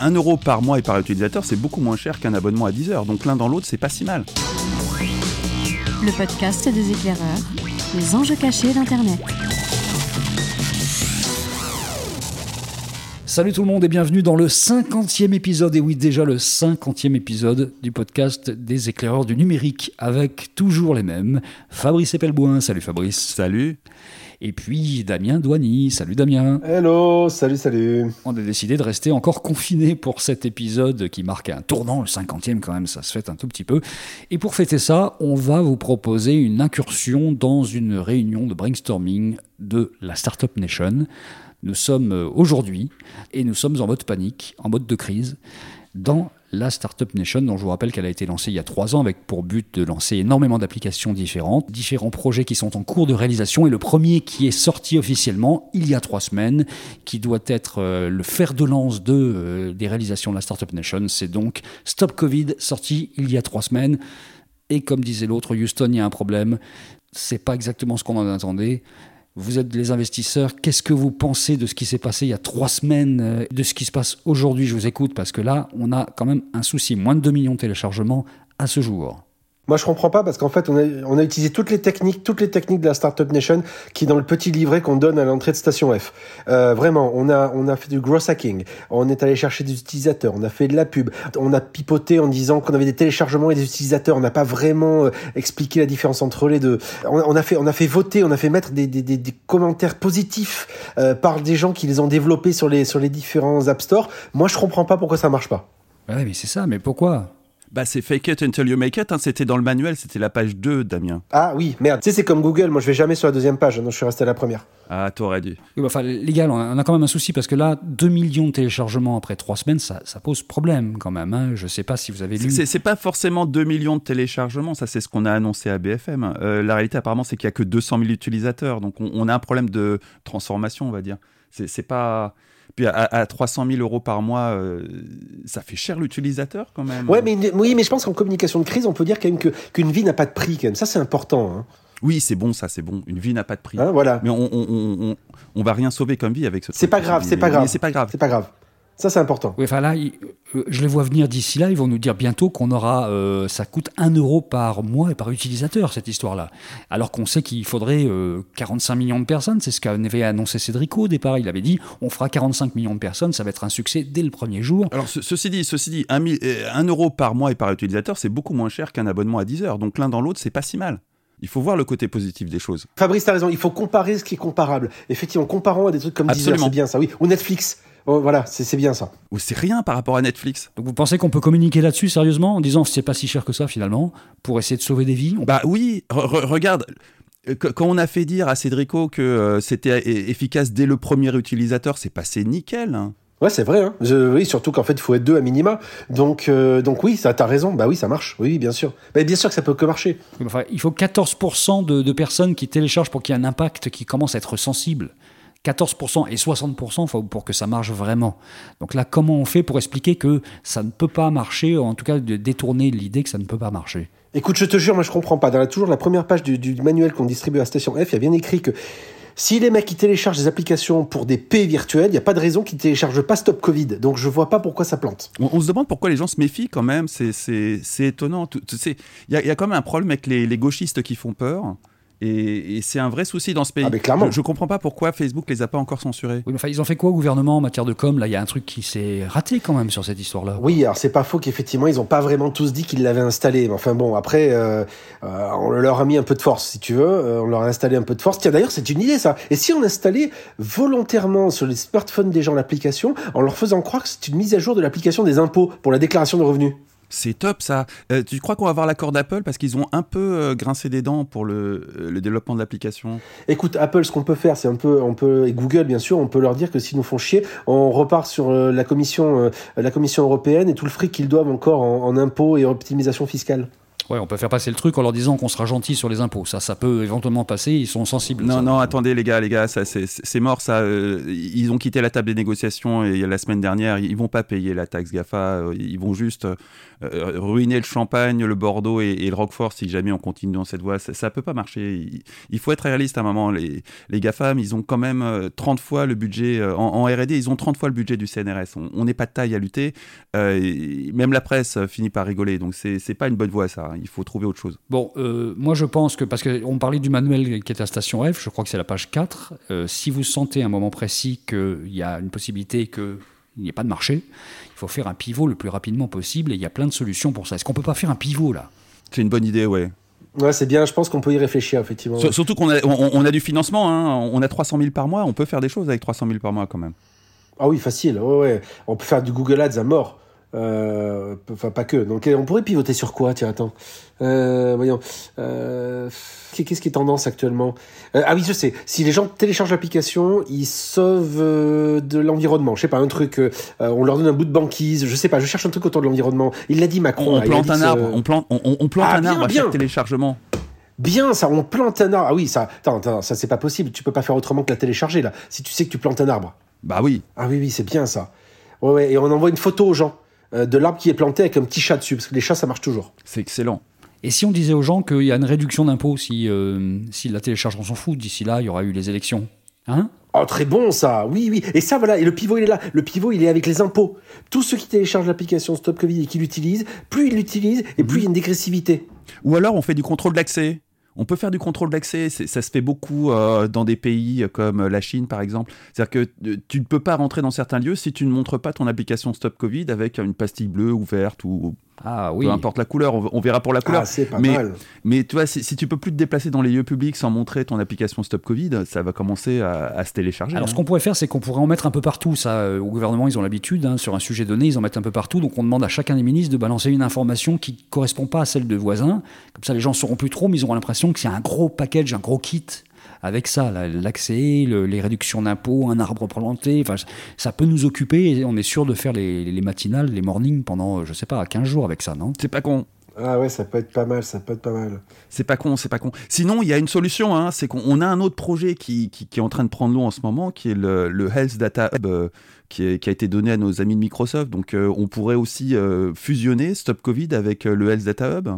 1 euro par mois et par utilisateur, c'est beaucoup moins cher qu'un abonnement à 10 heures. Donc l'un dans l'autre, c'est pas si mal. Le podcast des éclaireurs, les enjeux cachés d'Internet. Salut tout le monde et bienvenue dans le 50e épisode, et oui déjà le 50e épisode du podcast des éclaireurs du numérique, avec toujours les mêmes, Fabrice Epelboin, salut Fabrice. Salut. Et puis Damien Douany, salut Damien. Hello, salut, salut. On a décidé de rester encore confiné pour cet épisode qui marque un tournant, le 50e quand même, ça se fête un tout petit peu. Et pour fêter ça, on va vous proposer une incursion dans une réunion de brainstorming de la Startup Nation. Nous sommes euh, aujourd'hui et nous sommes en mode panique, en mode de crise, dans la Startup Nation, dont je vous rappelle qu'elle a été lancée il y a trois ans avec pour but de lancer énormément d'applications différentes, différents projets qui sont en cours de réalisation et le premier qui est sorti officiellement il y a trois semaines, qui doit être euh, le fer de lance euh, des réalisations de la Startup Nation, c'est donc Stop Covid, sorti il y a trois semaines. Et comme disait l'autre, Houston, il y a un problème. C'est pas exactement ce qu'on en attendait. Vous êtes les investisseurs. Qu'est-ce que vous pensez de ce qui s'est passé il y a trois semaines, euh, de ce qui se passe aujourd'hui? Je vous écoute parce que là, on a quand même un souci. Moins de 2 millions de téléchargements à ce jour. Moi, je comprends pas parce qu'en fait, on a, on a utilisé toutes les techniques, toutes les techniques de la Startup Nation qui est dans le petit livret qu'on donne à l'entrée de Station F. Euh, vraiment, on a, on a fait du gross hacking. On est allé chercher des utilisateurs. On a fait de la pub. On a pipoté en disant qu'on avait des téléchargements et des utilisateurs. On n'a pas vraiment euh, expliqué la différence entre les deux. On, on, a fait, on a fait voter, on a fait mettre des, des, des, des commentaires positifs euh, par des gens qui les ont développés sur les, sur les différents App Store. Moi, je comprends pas pourquoi ça marche pas. Ouais, mais c'est ça. Mais pourquoi? Bah, c'est fake it until you make it. Hein. C'était dans le manuel, c'était la page 2, Damien. Ah oui, merde. Tu sais, c'est comme Google. Moi, je vais jamais sur la deuxième page. Donc, je suis resté à la première. Ah, t'aurais dû. Oui, bah, enfin, les gars, on a quand même un souci parce que là, 2 millions de téléchargements après 3 semaines, ça, ça pose problème quand même. Hein. Je sais pas si vous avez lu. C'est pas forcément 2 millions de téléchargements. Ça, c'est ce qu'on a annoncé à BFM. Euh, la réalité, apparemment, c'est qu'il y a que 200 000 utilisateurs. Donc, on, on, a un problème de transformation, on va dire. C'est pas. Puis à, à, 300 000 euros par mois, euh, ça fait cher l'utilisateur quand même. Ouais, mais, oui, mais je pense qu'en communication de crise, on peut dire quand même qu'une vie n'a pas de prix quand même. Ça, c'est important. Hein. Oui, c'est bon, ça, c'est bon. Une vie n'a pas de prix. Hein, voilà. Mais on, on, on, on, va rien sauver comme vie avec ce. C'est pas grave, c'est pas grave. C'est pas grave. C'est pas grave. Ça, c'est important. Oui, enfin là, je les vois venir d'ici là. Ils vont nous dire bientôt qu'on aura, euh, ça coûte 1 euro par mois et par utilisateur, cette histoire-là. Alors qu'on sait qu'il faudrait euh, 45 millions de personnes. C'est ce qu'avait annoncé Cédric au départ. Il avait dit on fera 45 millions de personnes, ça va être un succès dès le premier jour. Alors, ce, ceci dit, ceci dit 1, 1 euro par mois et par utilisateur, c'est beaucoup moins cher qu'un abonnement à 10 heures. Donc l'un dans l'autre, c'est pas si mal. Il faut voir le côté positif des choses. Fabrice, t'as raison. Il faut comparer ce qui est comparable. Effectivement, comparons à des trucs comme Deezer, c'est bien ça. Oui, ou Netflix. Oh, voilà, c'est bien ça. Ou c'est rien par rapport à Netflix. Donc vous pensez qu'on peut communiquer là-dessus sérieusement en disant c'est pas si cher que ça finalement pour essayer de sauver des vies on... Bah oui, re regarde. Quand on a fait dire à Cédrico que euh, c'était efficace dès le premier utilisateur, c'est passé nickel. Hein. Ouais, c'est vrai. Hein. Je, oui, surtout qu'en fait, il faut être deux à minima. Donc, euh, donc oui, ça, t'as raison. Bah oui, ça marche. Oui, bien sûr. Mais bien sûr que ça peut que marcher. Enfin, il faut 14% de, de, personnes qui téléchargent pour qu'il y ait un impact qui commence à être sensible. 14% et 60% pour que ça marche vraiment. Donc là, comment on fait pour expliquer que ça ne peut pas marcher, ou en tout cas de détourner l'idée que ça ne peut pas marcher? Écoute, je te jure, moi je comprends pas. Dans la, toujours la première page du, du manuel qu'on distribue à Station F, il y a bien écrit que si les mecs qui téléchargent des applications pour des P virtuels, il n'y a pas de raison qu'ils téléchargent pas Stop Covid. Donc je vois pas pourquoi ça plante. On, on se demande pourquoi les gens se méfient quand même. C'est étonnant. Il y a, y a, quand même un problème avec les, les gauchistes qui font peur. Et, et c'est un vrai souci dans ce pays. Ah mais clairement. Je, je comprends pas pourquoi Facebook les a pas encore censurés. Oui, enfin, ils ont fait quoi au gouvernement en matière de com? Là, il y a un truc qui s'est raté quand même sur cette histoire-là. Oui, alors c'est pas faux qu'effectivement ils ont pas vraiment tous dit qu'ils l'avaient installé. Mais enfin bon, après euh, euh, on leur a mis un peu de force, si tu veux. Euh, on leur a installé un peu de force. Tiens, d'ailleurs, c'est une idée ça. Et si on installait volontairement sur les smartphones des gens l'application, en leur faisant croire que c'est une mise à jour de l'application des impôts pour la déclaration de revenus? C'est top ça. Euh, tu crois qu'on va avoir l'accord d'Apple parce qu'ils ont un peu euh, grincé des dents pour le, le développement de l'application? Écoute, Apple, ce qu'on peut faire, c'est un peu, on peut et Google bien sûr, on peut leur dire que s'ils nous font chier, on repart sur euh, la commission, la commission européenne et tout le fric qu'ils doivent encore en, en impôts et optimisation fiscale. Ouais, on peut faire passer le truc en leur disant qu'on sera gentil sur les impôts. Ça, ça peut éventuellement passer. Ils sont sensibles. Non, ça. non, attendez les gars, les gars, ça, c'est- mort ça. euh, Ils ont quitté la table des négociations et la semaine dernière, ils vont pas payer la taxe Gafa. euh, Ils vont juste euh, ruiner le champagne, le Bordeaux et, et le Roquefort si jamais on continue dans cette voie. Ça, ça peut pas marcher. Il, il faut être réaliste à un moment. Les, les GAFAM, ils ont quand même euh, 30 fois le budget en, en R&D. Ils ont 30 fois le budget du CNRS. On n'est pas de taille à lutter. euh, même la presse finit par rigoler. Donc c'est pas une bonne voie ça. Il faut trouver autre chose. Bon, euh, moi je pense que, parce qu'on parlait du manuel qui est à Station F, je crois que c'est la page 4, euh, si vous sentez à un moment précis qu'il y a une possibilité qu'il n'y ait pas de marché, il faut faire un pivot le plus rapidement possible et il y a plein de solutions pour ça. Est-ce qu'on peut pas faire un pivot là? C'est une bonne idée, ouais. Ouais, c'est bien, je pense qu'on peut y réfléchir, effectivement. Sur- Surtout qu'on a, on, on a du financement, hein. on a 300 000 par mois, on peut faire des choses avec 300 000 par mois quand même. Ah oui, facile, ouais, ouais. On peut faire du Google Ads à mort. Euh, Enfin, pas que. Donc, on pourrait pivoter sur quoi? Tiens, attends. Euh, voyons. Euh, Qu'est-ce qui est tendance actuellement? Ah oui, je sais. Si les gens téléchargent l'application, ils sauvent de l'environnement. Je sais pas, un truc. on leur donne un bout de banquise. Je sais pas. Je cherche un truc autour de l'environnement. Il l'a dit Macron. On, là, a plante un arbre, on plante, on, on plante Ah, un bien, arbre à bien. chaque téléchargement. Bien, ça, on plante un arbre. Ah oui, ça, attends, attends, ça c'est pas possible. Tu peux pas faire autrement que la télécharger là. Si tu sais que tu plantes un arbre. Bah oui, Ah oui, oui, c'est bien ça. Ouais, ouais, et on envoie une photo aux gens de l'arbre qui est planté avec un petit chat dessus, parce que les chats, ça marche toujours. c'est excellent. Et si on disait aux gens qu'il y a une réduction d'impôts si, euh, si la télécharge, on s'en fout, d'ici là, il y aura eu les élections Hein? Oh, très bon ça, oui, oui. Et ça, voilà, et le pivot, il est là. Le pivot, il est avec les impôts. Tous ceux qui téléchargent l'application Stop Covid et qui l'utilisent, plus ils l'utilisent, et plus il y a une dégressivité. Ou alors on fait du contrôle d'accès. On peut faire du contrôle d'accès, ça se fait beaucoup euh, dans des pays comme la Chine par exemple. C'est-à-dire que euh, tu ne peux pas rentrer dans certains lieux si tu ne montres pas ton application Stop Covid avec une pastille bleue ou verte ou Ah oui. peu importe la couleur, on, verra pour la couleur. Ah, c'est pas Mais- mal. Mais tu vois, si, si tu peux plus te déplacer dans les lieux publics sans montrer ton application Stop Covid, ça va commencer à, à se télécharger. Alors, hein. ce qu'on pourrait faire, c'est qu'on pourrait en mettre un peu partout. Ça, euh, au gouvernement, ils ont l'habitude, hein, sur un sujet donné, ils en mettent un peu partout. Donc, on demande à chacun des ministres de balancer une information qui correspond pas à celle de voisins. Comme ça, les gens sauront plus trop, mais ils auront l'impression que c'est un gros package, un gros kit avec ça, l'accès, le- les réductions d'impôts, un arbre planté. Enfin, ça peut nous occuper et on est sûr de faire les, les matinales, les mornings pendant, euh, je sais pas, 15 jours avec ça, non? C'est pas con. Ah ouais, ça peut être pas mal, ça peut être pas mal. C'est pas con, c'est pas con. Sinon, il y a une solution, hein, c'est qu'on on a un autre projet qui, qui, qui est en train de prendre l'eau en ce moment, qui est le, le Health Data Hub, euh, qui, est- qui a été donné à nos amis de Microsoft. Donc, euh, on pourrait aussi euh, fusionner Stop Covid avec euh, le Health Data Hub,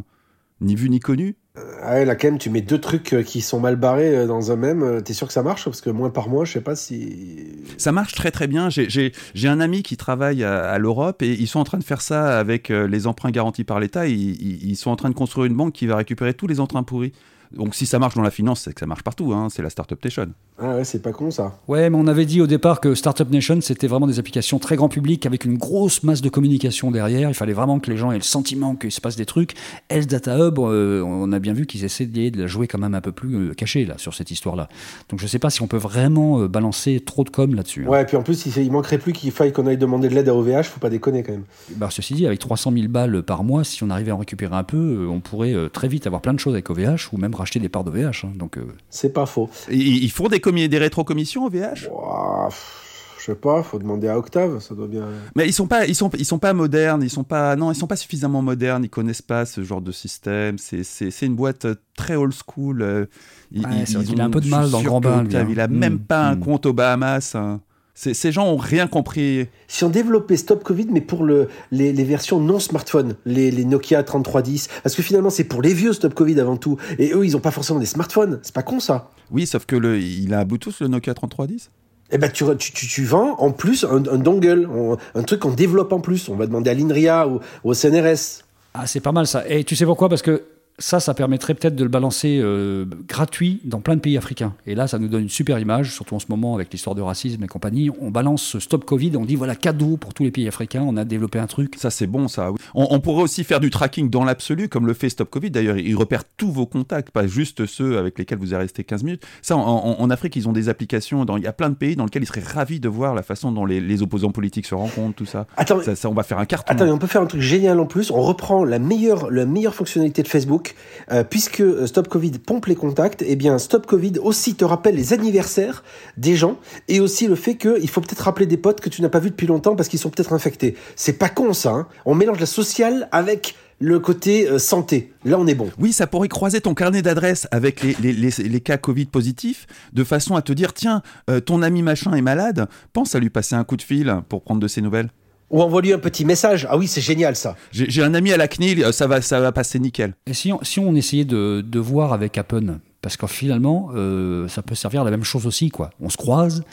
ni vu ni connu. Ah ouais, là, quand même, tu mets deux trucs euh, qui sont mal barrés euh, dans un même. euh, T'es sûr que ça marche Parce que moins par mois, je sais pas si. Ça marche très très bien. J'ai- un ami qui travaille à, à l'Europe et ils sont en train de faire ça avec euh, les emprunts garantis par l'État. Ils- ils sont en train de construire une banque qui va récupérer tous les emprunts pourris. Donc, si ça marche dans la finance, c'est que ça marche partout. hein, c'est la Startup Nation. Ah ouais, c'est pas con ça. Ouais, mais on avait dit au départ que Startup Nation, c'était vraiment des applications très grand public avec une grosse masse de communication derrière. Il fallait vraiment que les gens aient le sentiment qu'il se passe des trucs. Health Data Hub, euh, on a bien vu qu'ils essayaient de la jouer quand même un peu plus euh, cachée là, sur cette histoire-là. Donc je sais pas si on peut vraiment euh, balancer trop de com là-dessus. hein. Ouais, et puis en plus, il, il manquerait plus qu'il faille qu'on aille demander de l'aide à OVH, faut pas déconner quand même. Bah, ceci dit, avec 300 000 balles par mois, si on arrivait à en récupérer un peu, on pourrait euh, très vite avoir plein de choses avec OVH ou même racheter des parts d'OVH. hein. Donc euh, C'est pas faux. Ils ils font des, des rétrocommissions au VH Ouah, pff, je sais pas, faut demander à Octave, ça doit bien. Mais ils sont pas, ils sont, ils sont pas modernes, ils sont pas, non, ils sont pas suffisamment modernes, ils connaissent pas ce genre de système. C'est, c'est, c'est une boîte euh, très old school. euh, ils- Ouais, ils- ils qu'il a ont- un peu de mal dans le grand bain, lui, hein. Il a Mm, même pas un mm. compte aux Bahamas. hein. C'est- ces gens ont rien compris. Si on développait Stop Covid, mais pour le, les, les versions non smartphones, les, les Nokia 3310, parce que finalement c'est pour les vieux Stop Covid avant tout, et eux ils ont pas forcément des smartphones, c'est pas con ça. Oui, sauf que le, il a un Bluetooth le Nokia 3310. Eh ben tu, tu, tu, tu vends en plus un, un dongle, on- un truc qu'on développe en plus. On va demander à l'INRIA ou, ou au CNRS. Ah, c'est pas mal ça. Et tu sais pourquoi? Parce que ça, ça permettrait peut-être de le balancer euh, gratuit dans plein de pays africains. Et là, ça nous donne une super image, surtout en ce moment avec l'histoire de racisme et compagnie. On balance ce Stop Covid, on dit voilà, cadeau pour tous les pays africains, on a développé un truc. Ça, c'est bon, ça. oui. On, on pourrait aussi faire du tracking dans l'absolu, comme le fait Stop Covid. D'ailleurs, il repère tous vos contacts, pas juste ceux avec lesquels vous êtes resté 15 minutes. Ça, en, en- en Afrique, ils ont des applications. Dans, il y a plein de pays dans lesquels ils seraient ravis de voir la façon dont les, les opposants politiques se rencontrent, tout ça. Attends, Ça, ça, on va faire un carton. Attends, mais on peut faire un truc génial en plus. On reprend la meilleure, la meilleure fonctionnalité de Facebook, euh, puisque euh, Stop Covid pompe les contacts. Eh bien, Stop Covid aussi te rappelle les anniversaires des gens et aussi le fait qu'il faut peut-être rappeler des potes que tu n'as pas vus depuis longtemps parce qu'ils sont peut-être infectés. C'est pas con ça. hein. on mélange la sociale avec le côté euh, santé. Là, on est bon. Oui, ça pourrait croiser ton carnet d'adresses avec les, cas Covid positifs, de façon à te dire, tiens, ton ami machin est malade, pense à lui passer un coup de fil pour prendre de ses nouvelles. Ou envoie-lui un petit message. Ah oui, c'est génial ça. J'ai un ami à la CNIL, ça va, ça va passer nickel. Et si on, si on essayait de, de voir avec Apple parce que finalement, euh, ça peut servir à la même chose aussi, quoi. On se croise,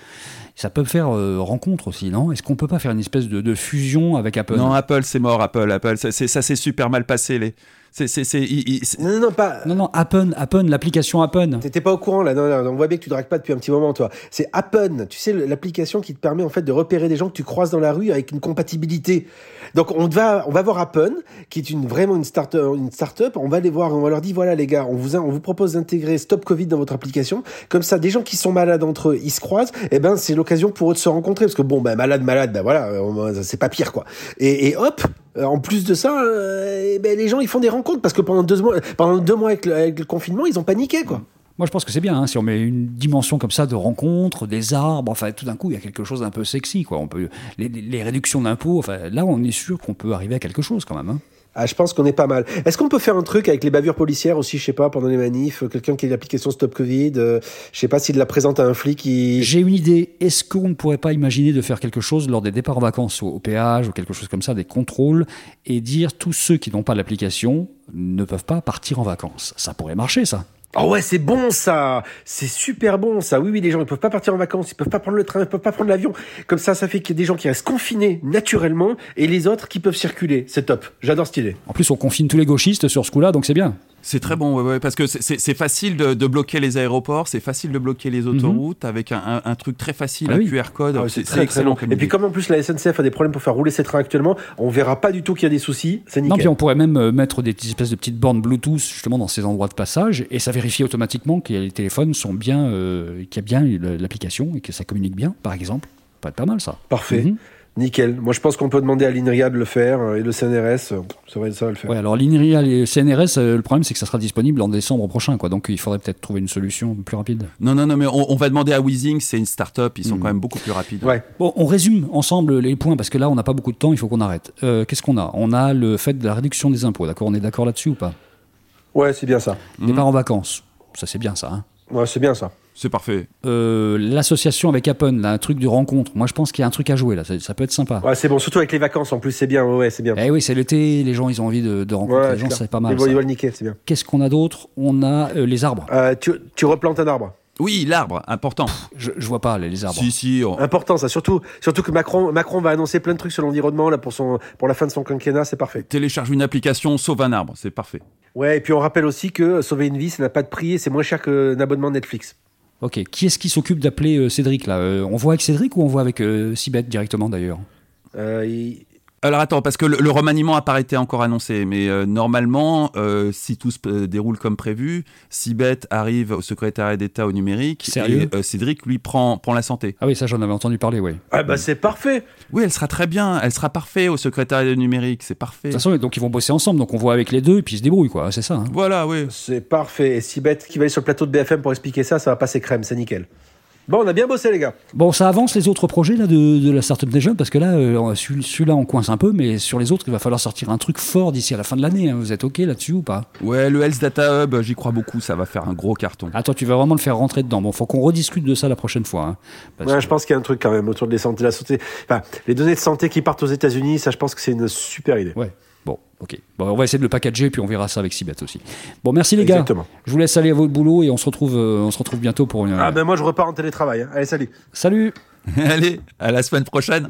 ça peut faire euh, rencontre aussi, non? Est-ce qu'on peut pas faire une espèce de, de fusion avec Apple Non, Apple, c'est mort, Apple, Apple. Ça, ça s'est super mal passé, les. C'est, c'est, c'est, il- il- c'est- Non, non, non, pas. Non, non, Appen, Appen, l'application Appen. T'étais pas au courant là, non, non, on voit bien que tu dragues pas depuis un petit moment toi. C'est Appen, tu sais l'application qui te permet en fait de repérer des gens que tu croises dans la rue avec une compatibilité. Donc on va on va voir Appen qui est une vraiment une start une start-up, on va les voir, on va leur dire voilà les gars, on vous a- on vous propose d'intégrer Stop Covid dans votre application. Comme ça des gens qui sont malades entre eux, ils se croisent, et ben c'est l'occasion pour eux de se rencontrer parce que bon ben malade malade ben voilà, euh, c'est pas pire quoi. Et, et hop, en plus de ça, euh, eh ben, les gens ils font des rencontres parce que pendant deux mois, pendant deux mois avec le, le confinement, ils ont paniqué quoi. Moi, je pense que c'est bien, hein, si on met une dimension comme ça de rencontres, des arbres, enfin, tout d'un coup, il y a quelque chose d'un peu sexy, quoi. On peut, les, les réductions d'impôts, enfin, là, on est sûr qu'on peut arriver à quelque chose quand même. hein. Ah, je pense qu'on est pas mal. Est-ce qu'on peut faire un truc avec les bavures policières aussi, je sais pas, pendant les manifs, euh, quelqu'un qui a l'application Stop Covid, euh, je sais pas s'il la présente à un flic qui... J'ai une idée. Est-ce qu'on ne pourrait pas imaginer de faire quelque chose lors des départs en vacances au, au péage ou quelque chose comme ça, des contrôles, et dire tous ceux qui n'ont pas l'application ne peuvent pas partir en vacances? Ça pourrait marcher, ça. Oh ouais, c'est bon ça C'est super bon ça Oui, oui, les gens, ils peuvent pas partir en vacances, ils peuvent pas prendre le train, ils peuvent pas prendre l'avion. Comme ça, ça fait qu'il y a des gens qui restent confinés naturellement et les autres qui peuvent circuler. C'est top. J'adore cette idée. En plus, on confine tous les gauchistes sur ce coup-là, donc c'est bien. C'est très bon, ouais, ouais, parce que c'est- facile de, de bloquer les aéroports, c'est facile de bloquer les autoroutes avec un, un- un truc très facile, Ah un oui. QR code. Ah ouais, c'est très, c'est très excellent bon. comme Et puis comme en plus la SNCF a des problèmes pour faire rouler ses trains actuellement, on verra pas du tout qu'il y a des soucis. C'est Non, puis on pourrait même euh, mettre des espèces de petites bornes Bluetooth justement dans ces endroits de passage et ça vérifie automatiquement que les téléphones sont bien, euh, qu'il y a bien l'application et que ça communique bien, par exemple. Ça peut être pas mal ça. Parfait. Mhm. Nickel. Moi, je pense qu'on peut demander à l'INRIA de le faire euh, et le CNRS, euh, ça va, ça va le faire. Ouais, alors l'INRIA et le CNRS, euh, le problème c'est que ça sera disponible en décembre prochain, quoi. Donc il faudrait peut-être trouver une solution plus rapide. Non, non, non, mais on, on va demander à Weezing, c'est une start-up, ils sont Mm. quand même beaucoup plus rapides. Ouais. Bon, on résume ensemble les points parce que là on n'a pas beaucoup de temps, il faut qu'on arrête. Euh, Qu'est-ce qu'on a? On a le fait de la réduction des impôts, d'accord? On est d'accord là-dessus ou pas? Ouais, c'est bien ça. Départ en vacances, ça c'est bien ça. hein Ouais, c'est bien ça. C'est parfait. Euh, L'association avec Appen, là, un truc de rencontre. Moi je pense qu'il y a un truc à jouer là, ça, ça peut être sympa. Ouais, c'est bon. Surtout avec les vacances en plus, c'est bien. Ouais, c'est bien. Eh oui, c'est l'été, les gens ils ont envie de, de rencontrer Ouais, les gens, c'est pas Ils mal. vont, ça. ils vont le niquer, c'est bien. Qu'est-ce qu'on a d'autre? On a euh, les arbres. Euh, tu, tu replantes un arbre. Oui, l'arbre, important. Je, je vois pas les, les arbres. Si, si. on- Important, ça. Surtout, surtout que Macron, Macron va annoncer plein de trucs sur l'environnement là pour son, pour la fin de son quinquennat, c'est parfait. Télécharge une application, sauve un arbre, c'est parfait. Ouais, et puis on rappelle aussi que sauver une vie, ça n'a pas de prix et c'est moins cher qu'un abonnement Netflix. Ok, qui est-ce qui s'occupe d'appeler euh, Cédric là? Euh, On voit avec Cédric ou on voit avec euh, Sibeth directement d'ailleurs? Il- Alors attends, parce que le, le remaniement n'a pas été encore annoncé, mais euh, normalement, euh, si tout se euh, déroule comme prévu, Sibeth arrive au secrétariat d'État au numérique Sérieux? et euh, Cédric lui prend, prend la santé. Ah oui, ça j'en avais entendu parler, oui. Ah bah c'est parfait. Oui, elle sera très bien, elle sera parfaite au secrétariat du numérique, c'est parfait. De toute façon, donc ils vont bosser ensemble, donc on voit avec les deux et puis ils se débrouillent, quoi. C'est ça. hein. Voilà, oui. C'est parfait. Et si bête qui va aller sur le plateau de BFM pour expliquer ça, ça va passer crème, c'est nickel. Bon, on a bien bossé les gars. Bon, ça avance les autres projets là de, de la Startup Nation parce que là, euh, celui- celui-là on coince un peu, mais sur les autres, il va falloir sortir un truc fort d'ici à la fin de l'année. hein. Vous êtes ok là-dessus ou pas? Ouais, le Health Data Hub, j'y crois beaucoup, ça va faire un gros carton. Attends, tu vas vraiment le faire rentrer dedans. Bon, faut qu'on rediscute de ça la prochaine fois. hein. Parce Ouais, que- je pense qu'il y a un truc quand même autour de la santé, la santé. Enfin, les données de santé qui partent aux États-Unis, ça, je pense que c'est une super idée. Ouais. Ok. Bon, on va essayer de le packager puis on verra ça avec Sibeth aussi. Bon, merci les gars. Exactement. Je vous laisse aller à votre boulot et on se retrouve, euh, on se retrouve bientôt pour une. Ah ben moi je repars en télétravail. hein. Allez, salut. Salut. Allez, à la semaine prochaine.